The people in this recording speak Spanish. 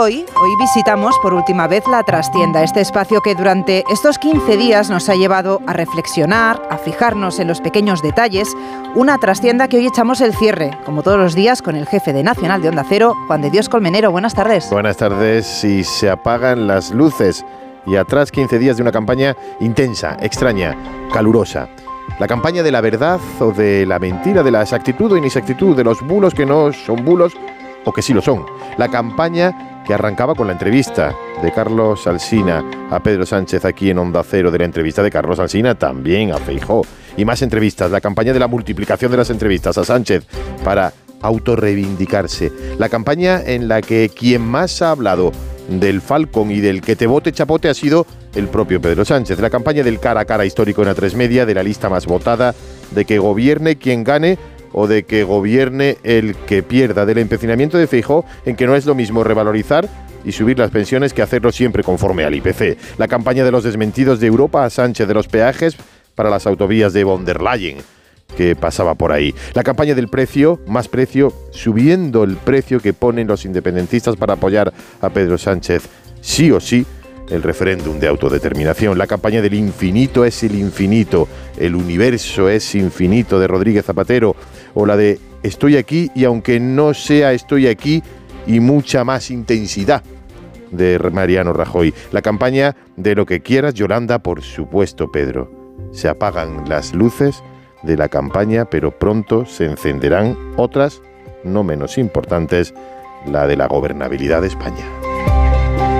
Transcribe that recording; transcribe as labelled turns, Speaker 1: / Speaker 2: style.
Speaker 1: hoy, visitamos por última vez la trastienda, este espacio que durante estos 15 días nos ha llevado a reflexionar, a fijarnos en los pequeños detalles, una trastienda que hoy echamos el cierre, como todos los días, con el jefe de Nacional de Onda Cero, Juan de Dios Colmenero. Buenas tardes.
Speaker 2: Buenas tardes. Y se apagan las luces y atrás 15 días de una campaña intensa, extraña, calurosa. La campaña de la verdad o de la mentira, de la exactitud o inexactitud, de los bulos que no son bulos o que sí lo son. La campaña que arrancaba con la entrevista de Carlos Alsina a Pedro Sánchez aquí en Onda Cero, de la entrevista de Carlos Alsina también a Feijó. Y más entrevistas, la campaña de la multiplicación de las entrevistas a Sánchez para autorreivindicarse. La campaña en la que quien más ha hablado del Falcon y del que te vote chapote ha sido el propio Pedro Sánchez. La campaña del cara a cara histórico en la 3 media, de la lista más votada, de que gobierne quien gane o de que gobierne el que pierda, del empecinamiento de Feijó en que no es lo mismo revalorizar y subir las pensiones que hacerlo siempre conforme al IPC. La campaña de los desmentidos de Europa a Sánchez de los peajes para las autovías de von der Leyen que pasaba por ahí. La campaña del precio, más precio, subiendo el precio que ponen los independentistas para apoyar a Pedro Sánchez, sí o sí, el referéndum de autodeterminación. La campaña del infinito es el infinito, el universo es infinito de Rodríguez Zapatero, o la de estoy aquí y aunque no sea estoy aquí y mucha más intensidad de Mariano Rajoy. La campaña de lo que quieras, Yolanda, por supuesto, Pedro. Se apagan las luces de la campaña, pero pronto se encenderán otras, no menos importantes, la de la gobernabilidad de España.